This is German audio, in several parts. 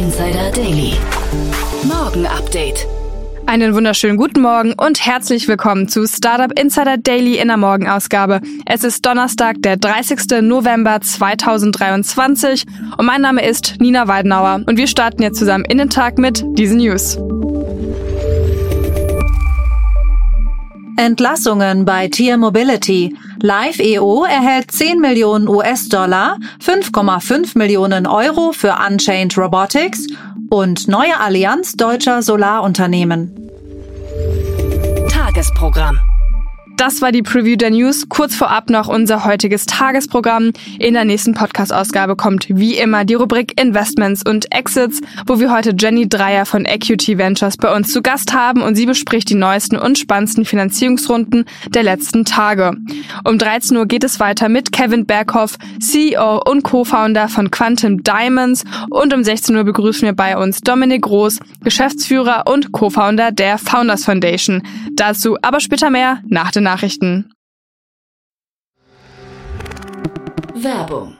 Insider Daily. Morgen Update. Einen wunderschönen guten Morgen und herzlich willkommen zu Startup Insider Daily in der Morgenausgabe. Es ist Donnerstag, der 30. November 2023 und mein Name ist Nina Weidenauer und wir starten jetzt zusammen in den Tag mit diesen News. Entlassungen bei Tier Mobility. Live EO erhält 10 Millionen US-Dollar, 5,5 Millionen Euro für Unchained Robotics und neue Allianz deutscher Solarunternehmen. Tagesprogramm. Das war die Preview der News. Kurz vorab noch unser heutiges Tagesprogramm. In der nächsten Podcast-Ausgabe kommt wie immer die Rubrik Investments und Exits, wo wir heute Jenny Dreier von Equity Ventures bei uns zu Gast haben und sie bespricht die neuesten und spannendsten Finanzierungsrunden der letzten Tage. Um 13 Uhr geht es weiter mit Kevin Berghoff, CEO und Co-Founder von Quantum Diamonds und um 16 Uhr begrüßen wir bei uns Dominik Groß, Geschäftsführer und Co-Founder der Founders Foundation. Dazu aber später mehr nach den Nachrichten. Werbung.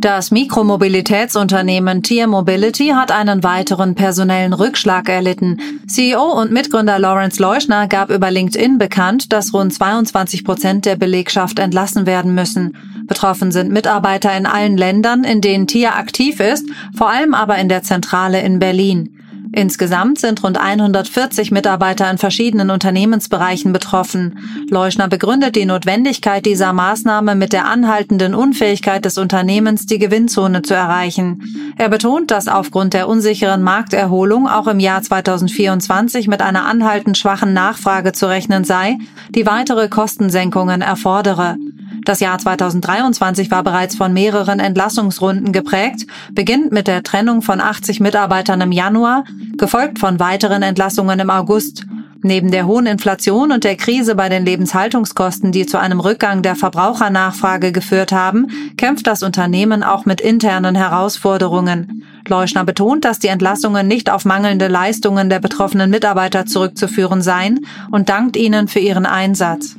Das Mikromobilitätsunternehmen Tier Mobility hat einen weiteren personellen Rückschlag erlitten. CEO und Mitgründer Lawrence Leuschner gab über LinkedIn bekannt, dass rund 22 Prozent der Belegschaft entlassen werden müssen. Betroffen sind Mitarbeiter in allen Ländern, in denen Tier aktiv ist, vor allem aber in der Zentrale in Berlin. Insgesamt sind rund 140 Mitarbeiter in verschiedenen Unternehmensbereichen betroffen. Leuschner begründet die Notwendigkeit dieser Maßnahme mit der anhaltenden Unfähigkeit des Unternehmens, die Gewinnzone zu erreichen. Er betont, dass aufgrund der unsicheren Markterholung auch im Jahr 2024 mit einer anhaltend schwachen Nachfrage zu rechnen sei, die weitere Kostensenkungen erfordere. Das Jahr 2023 war bereits von mehreren Entlassungsrunden geprägt, beginnt mit der Trennung von 80 Mitarbeitern im Januar, gefolgt von weiteren Entlassungen im August. Neben der hohen Inflation und der Krise bei den Lebenshaltungskosten, die zu einem Rückgang der Verbrauchernachfrage geführt haben, kämpft das Unternehmen auch mit internen Herausforderungen. Leuschner betont, dass die Entlassungen nicht auf mangelnde Leistungen der betroffenen Mitarbeiter zurückzuführen seien und dankt ihnen für ihren Einsatz.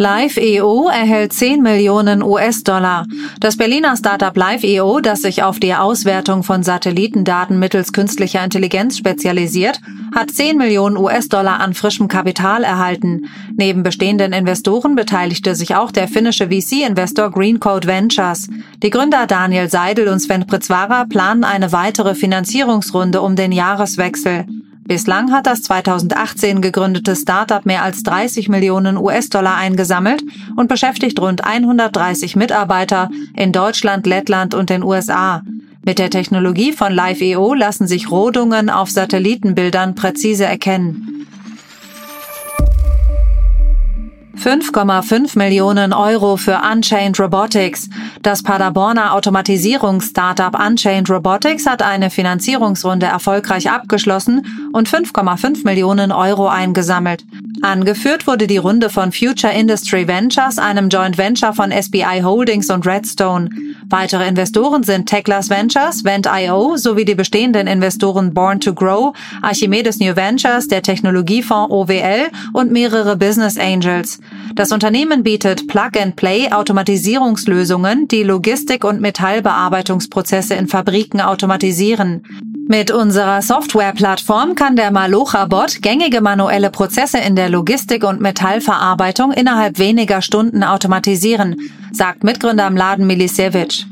Live.eo erhält 10 Millionen US-Dollar. Das Berliner Startup Live.eo, das sich auf die Auswertung von Satellitendaten mittels künstlicher Intelligenz spezialisiert, hat 10 Millionen US-Dollar an frischem Kapital erhalten. Neben bestehenden Investoren beteiligte sich auch der finnische VC-Investor Greencode Ventures. Die Gründer Daniel Seidel und Sven Pritzwara planen eine weitere Finanzierungsrunde um den Jahreswechsel. Bislang hat das 2018 gegründete Startup mehr als 30 Millionen US-Dollar eingesammelt und beschäftigt rund 130 Mitarbeiter in Deutschland, Lettland und den USA. Mit der Technologie von Live.eo lassen sich Rodungen auf Satellitenbildern präzise erkennen. 5,5 Millionen Euro für Unchained Robotics. Das Paderborner Automatisierungs-Startup Unchained Robotics hat eine Finanzierungsrunde erfolgreich abgeschlossen und 5,5 Millionen Euro eingesammelt. Angeführt wurde die Runde von Future Industry Ventures, einem Joint Venture von SBI Holdings und Redstone. Weitere Investoren sind Techlas Ventures, Vent.io sowie die bestehenden Investoren Born to Grow, Archimedes New Ventures, der Technologiefonds OWL und mehrere Business Angels. Das Unternehmen bietet Plug-and-Play Automatisierungslösungen, die Logistik- und Metallbearbeitungsprozesse in Fabriken automatisieren. Mit unserer Softwareplattform kann der Malocha-Bot gängige manuelle Prozesse in der Logistik und Metallverarbeitung innerhalb weniger Stunden automatisieren, sagt Mitgründer im Laden Milisevic.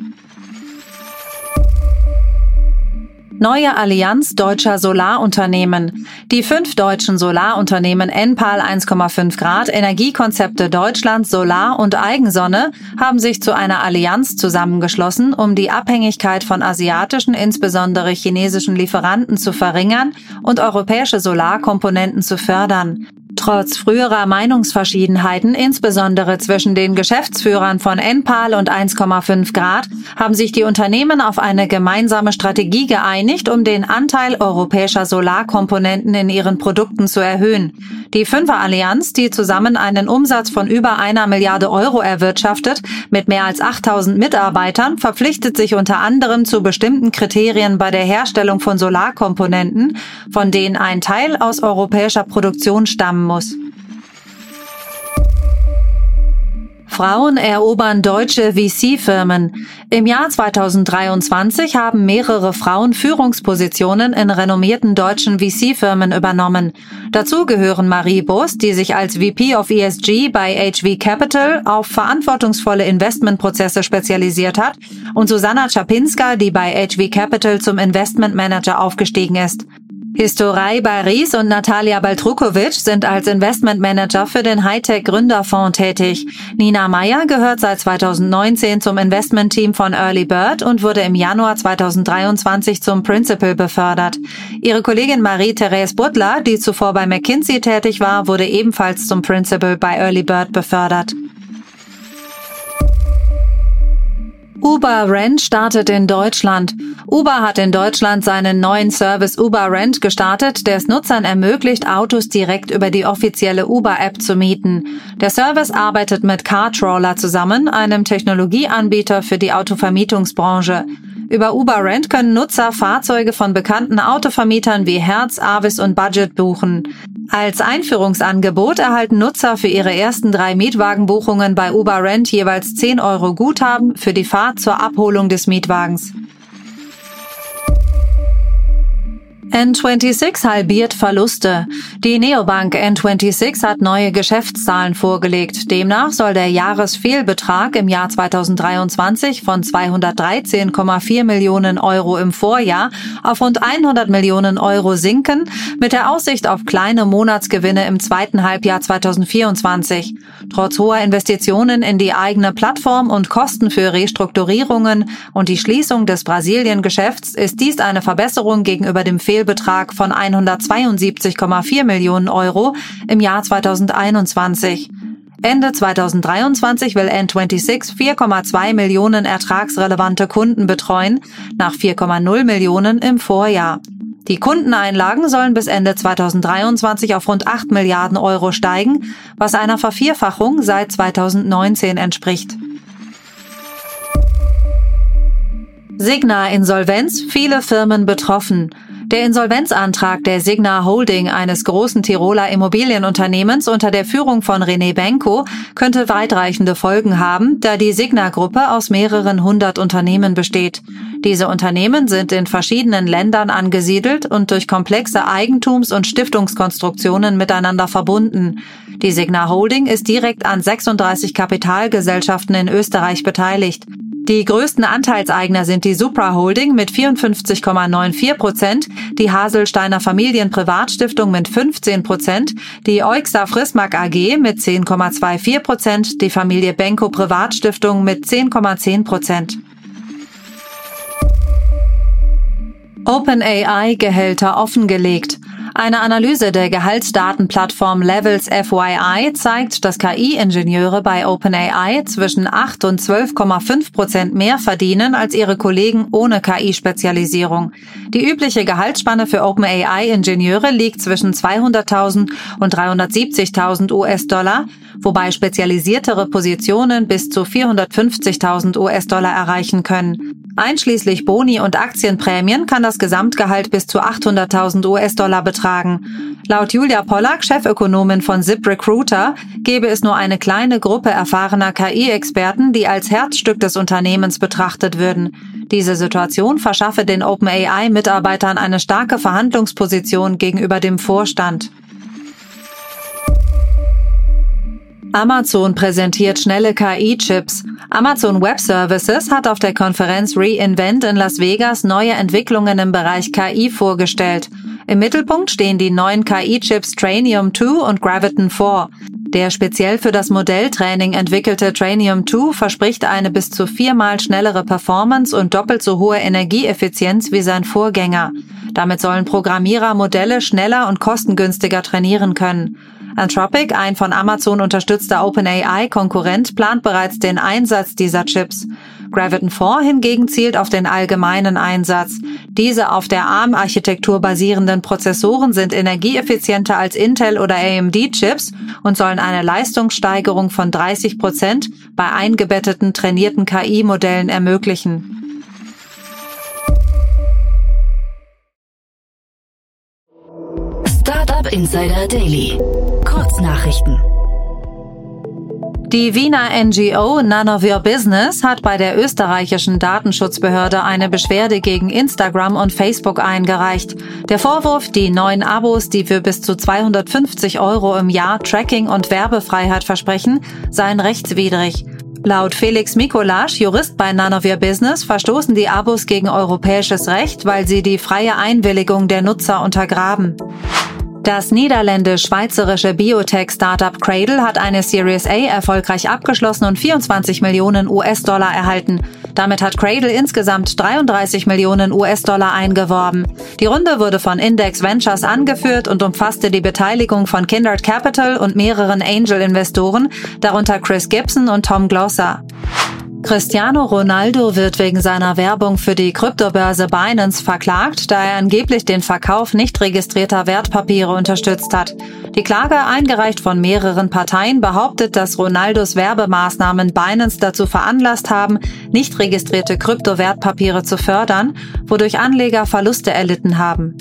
Neue Allianz deutscher Solarunternehmen. Die fünf deutschen Solarunternehmen Enpal 1,5 Grad, Energiekonzepte Deutschland, Solar und Eigensonne haben sich zu einer Allianz zusammengeschlossen, um die Abhängigkeit von asiatischen, insbesondere chinesischen Lieferanten zu verringern und europäische Solarkomponenten zu fördern. Trotz früherer Meinungsverschiedenheiten, insbesondere zwischen den Geschäftsführern von Enpal und 1,5 Grad, haben sich die Unternehmen auf eine gemeinsame Strategie geeinigt, um den Anteil europäischer Solarkomponenten in ihren Produkten zu erhöhen. Die Fünfer-Allianz, die zusammen einen Umsatz von über einer Milliarde Euro erwirtschaftet, mit mehr als 8000 Mitarbeitern, verpflichtet sich unter anderem zu bestimmten Kriterien bei der Herstellung von Solarkomponenten, von denen ein Teil aus europäischer Produktion stammen muss. Frauen erobern deutsche VC-Firmen. Im Jahr 2023 haben mehrere Frauen Führungspositionen in renommierten deutschen VC-Firmen übernommen. Dazu gehören Marie Bos, die sich als VP of ESG bei HV Capital auf verantwortungsvolle Investmentprozesse spezialisiert hat, und Susanna Czapinska, die bei HV Capital zum Investment Manager aufgestiegen ist. Historei Baris und Natalia Baltrukovic sind als Investmentmanager für den Hightech Gründerfonds tätig. Nina Meyer gehört seit 2019 zum Investmentteam von Early Bird und wurde im Januar 2023 zum Principal befördert. Ihre Kollegin Marie-Therese Butler, die zuvor bei McKinsey tätig war, wurde ebenfalls zum Principal bei Early Bird befördert. Uber Rent startet in Deutschland. Uber hat in Deutschland seinen neuen Service Uber Rent gestartet, der es Nutzern ermöglicht, Autos direkt über die offizielle Uber-App zu mieten. Der Service arbeitet mit CarTrawler zusammen, einem Technologieanbieter für die Autovermietungsbranche. Über Uber Rent können Nutzer Fahrzeuge von bekannten Autovermietern wie Herz, Avis und Budget buchen. Als Einführungsangebot erhalten Nutzer für ihre ersten drei Mietwagenbuchungen bei Uber Rent jeweils 10 Euro Guthaben für die Fahrt zur Abholung des Mietwagens. N26 halbiert Verluste. Die Neobank N26 hat neue Geschäftszahlen vorgelegt. Demnach soll der Jahresfehlbetrag im Jahr 2023 von 213,4 Millionen Euro im Vorjahr auf rund 100 Millionen Euro sinken, mit der Aussicht auf kleine Monatsgewinne im zweiten Halbjahr 2024. Trotz hoher Investitionen in die eigene Plattform und Kosten für Restrukturierungen und die Schließung des Brasilien-Geschäfts ist dies eine Verbesserung gegenüber dem Fehlbetrag Fehlbetrag von 172,4 Millionen Euro im Jahr 2021. Ende 2023 will N26 4,2 Millionen ertragsrelevante Kunden betreuen, nach 4,0 Millionen im Vorjahr. Die Kundeneinlagen sollen bis Ende 2023 auf rund 8 Milliarden Euro steigen, was einer Vervierfachung seit 2019 entspricht. Signa Insolvenz, viele Firmen betroffen. Der Insolvenzantrag der Signa Holding eines großen Tiroler Immobilienunternehmens unter der Führung von René Benko könnte weitreichende Folgen haben, da die Signa-Gruppe aus mehreren hundert Unternehmen besteht. Diese Unternehmen sind in verschiedenen Ländern angesiedelt und durch komplexe Eigentums- und Stiftungskonstruktionen miteinander verbunden. Die Signa Holding ist direkt an 36 Kapitalgesellschaften in Österreich beteiligt. Die größten Anteilseigner sind die Supra Holding mit 54,94 Prozent, die Haselsteiner Familien Privatstiftung mit 15 Prozent, die Euxa Frismark AG mit 10,24 Prozent, die Familie Benko Privatstiftung mit 10,10 Prozent. OpenAI Gehälter offengelegt. Eine Analyse der Gehaltsdatenplattform Levels FYI zeigt, dass KI-Ingenieure bei OpenAI zwischen 8 und 12,5 Prozent mehr verdienen als ihre Kollegen ohne KI-Spezialisierung. Die übliche Gehaltsspanne für OpenAI-Ingenieure liegt zwischen 200.000 und 370.000 US-Dollar, wobei spezialisiertere Positionen bis zu 450.000 US-Dollar erreichen können. Einschließlich Boni und Aktienprämien kann das Gesamtgehalt bis zu 800.000 US-Dollar betragen. Laut Julia Pollack, Chefökonomin von Zip Recruiter, gäbe es nur eine kleine Gruppe erfahrener KI-Experten, die als Herzstück des Unternehmens betrachtet würden. Diese Situation verschaffe den OpenAI-Mitarbeitern eine starke Verhandlungsposition gegenüber dem Vorstand. Amazon präsentiert schnelle KI-Chips. Amazon Web Services hat auf der Konferenz reInvent in Las Vegas neue Entwicklungen im Bereich KI vorgestellt. Im Mittelpunkt stehen die neuen KI-Chips Trainium 2 und Graviton 4. Der speziell für das Modelltraining entwickelte Trainium 2 verspricht eine bis zu viermal schnellere Performance und doppelt so hohe Energieeffizienz wie sein Vorgänger. Damit sollen Programmierer Modelle schneller und kostengünstiger trainieren können. Anthropic, ein von Amazon unterstützter OpenAI-Konkurrent, plant bereits den Einsatz dieser Chips. Graviton 4 hingegen zielt auf den allgemeinen Einsatz. Diese auf der ARM-Architektur basierenden Prozessoren sind energieeffizienter als Intel- oder AMD-Chips und sollen eine Leistungssteigerung von 30 Prozent bei eingebetteten trainierten KI-Modellen ermöglichen. Insider Daily. Kurznachrichten. Die Wiener NGO None of Your Business hat bei der österreichischen Datenschutzbehörde eine Beschwerde gegen Instagram und Facebook eingereicht. Der Vorwurf, die neuen Abos, die für bis zu 250 Euro im Jahr Tracking und Werbefreiheit versprechen, seien rechtswidrig. Laut Felix Mikolasch, Jurist bei None of Your Business, verstoßen die Abos gegen europäisches Recht, weil sie die freie Einwilligung der Nutzer untergraben. Das niederländisch-schweizerische Biotech-Startup Cradle hat eine Series A erfolgreich abgeschlossen und 24 Millionen US-Dollar erhalten. Damit hat Cradle insgesamt 33 Millionen US-Dollar eingeworben. Die Runde wurde von Index Ventures angeführt und umfasste die Beteiligung von Kindred Capital und mehreren Angel-Investoren, darunter Chris Gibson und Tom Glosser. Cristiano Ronaldo wird wegen seiner Werbung für die Kryptobörse Binance verklagt, da er angeblich den Verkauf nicht registrierter Wertpapiere unterstützt hat. Die Klage, eingereicht von mehreren Parteien, behauptet, dass Ronaldos Werbemaßnahmen Binance dazu veranlasst haben, nicht registrierte Kryptowertpapiere zu fördern, wodurch Anleger Verluste erlitten haben.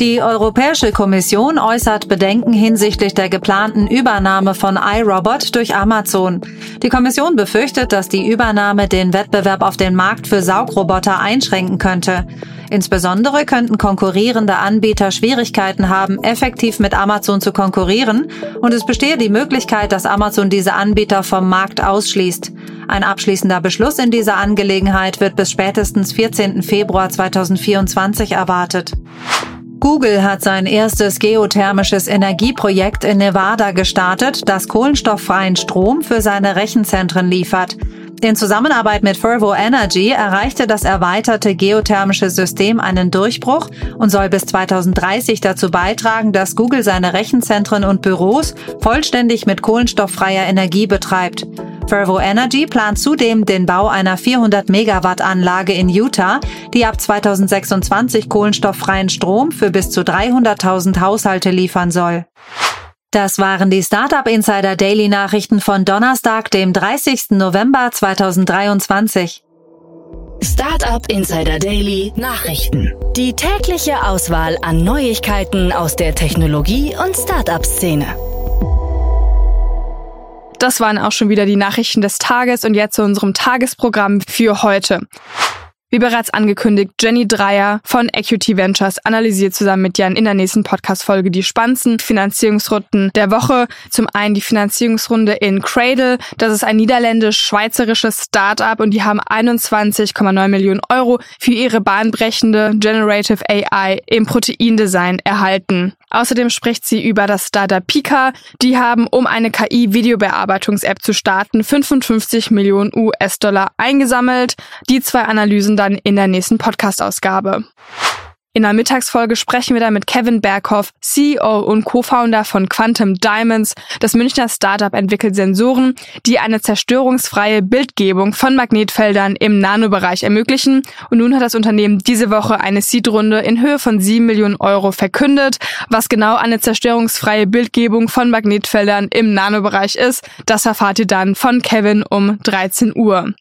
Die Europäische Kommission äußert Bedenken hinsichtlich der geplanten Übernahme von iRobot durch Amazon. Die Kommission befürchtet, dass die Übernahme den Wettbewerb auf den Markt für Saugroboter einschränken könnte. Insbesondere könnten konkurrierende Anbieter Schwierigkeiten haben, effektiv mit Amazon zu konkurrieren und es bestehe die Möglichkeit, dass Amazon diese Anbieter vom Markt ausschließt. Ein abschließender Beschluss in dieser Angelegenheit wird bis spätestens 14. Februar 2024 erwartet. Google hat sein erstes geothermisches Energieprojekt in Nevada gestartet, das kohlenstofffreien Strom für seine Rechenzentren liefert. In Zusammenarbeit mit Fervo Energy erreichte das erweiterte geothermische System einen Durchbruch und soll bis 2030 dazu beitragen, dass Google seine Rechenzentren und Büros vollständig mit kohlenstofffreier Energie betreibt. Fervo Energy plant zudem den Bau einer 400 Megawatt Anlage in Utah, die ab 2026 kohlenstofffreien Strom für bis zu 300.000 Haushalte liefern soll. Das waren die Startup Insider Daily Nachrichten von Donnerstag, dem 30. November 2023. Startup Insider Daily Nachrichten. Die tägliche Auswahl an Neuigkeiten aus der Technologie- und Startup-Szene. Das waren auch schon wieder die Nachrichten des Tages und jetzt zu unserem Tagesprogramm für heute. Wie bereits angekündigt, Jenny Dreier von Equity Ventures analysiert zusammen mit Jan in der nächsten Podcast-Folge die spannendsten Finanzierungsrunden der Woche. Zum einen die Finanzierungsrunde in Cradle. Das ist ein niederländisch-schweizerisches Startup und die haben 21,9 Millionen Euro für ihre bahnbrechende Generative AI im Proteindesign erhalten. Außerdem spricht sie über das Startup Pika. Die haben, um eine KI-Videobearbeitungs-App zu starten, 55 Millionen US-Dollar eingesammelt. Die zwei Analysen dann in der nächsten Podcast-Ausgabe. In der Mittagsfolge sprechen wir dann mit Kevin Berghoff, CEO und Co-Founder von Quantum Diamonds. Das Münchner Startup entwickelt Sensoren, die eine zerstörungsfreie Bildgebung von Magnetfeldern im Nanobereich ermöglichen. Und nun hat das Unternehmen diese Woche eine Seed-Runde in Höhe von 7 Millionen Euro verkündet. Was genau eine zerstörungsfreie Bildgebung von Magnetfeldern im Nanobereich ist, das erfahrt ihr dann von Kevin um 13 Uhr.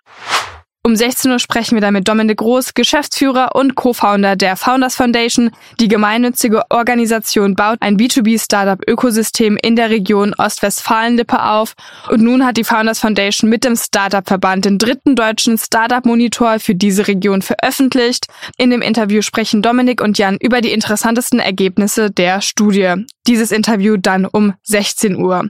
Um 16 Uhr sprechen wir dann mit Dominik Groß, Geschäftsführer und Co-Founder der Founders Foundation. Die gemeinnützige Organisation baut ein B2B-Startup-Ökosystem in der Region Ostwestfalen-Lippe auf. Und nun hat die Founders Foundation mit dem Startup-Verband den dritten deutschen Startup-Monitor für diese Region veröffentlicht. In dem Interview sprechen Dominik und Jan über die interessantesten Ergebnisse der Studie. Dieses Interview dann um 16 Uhr.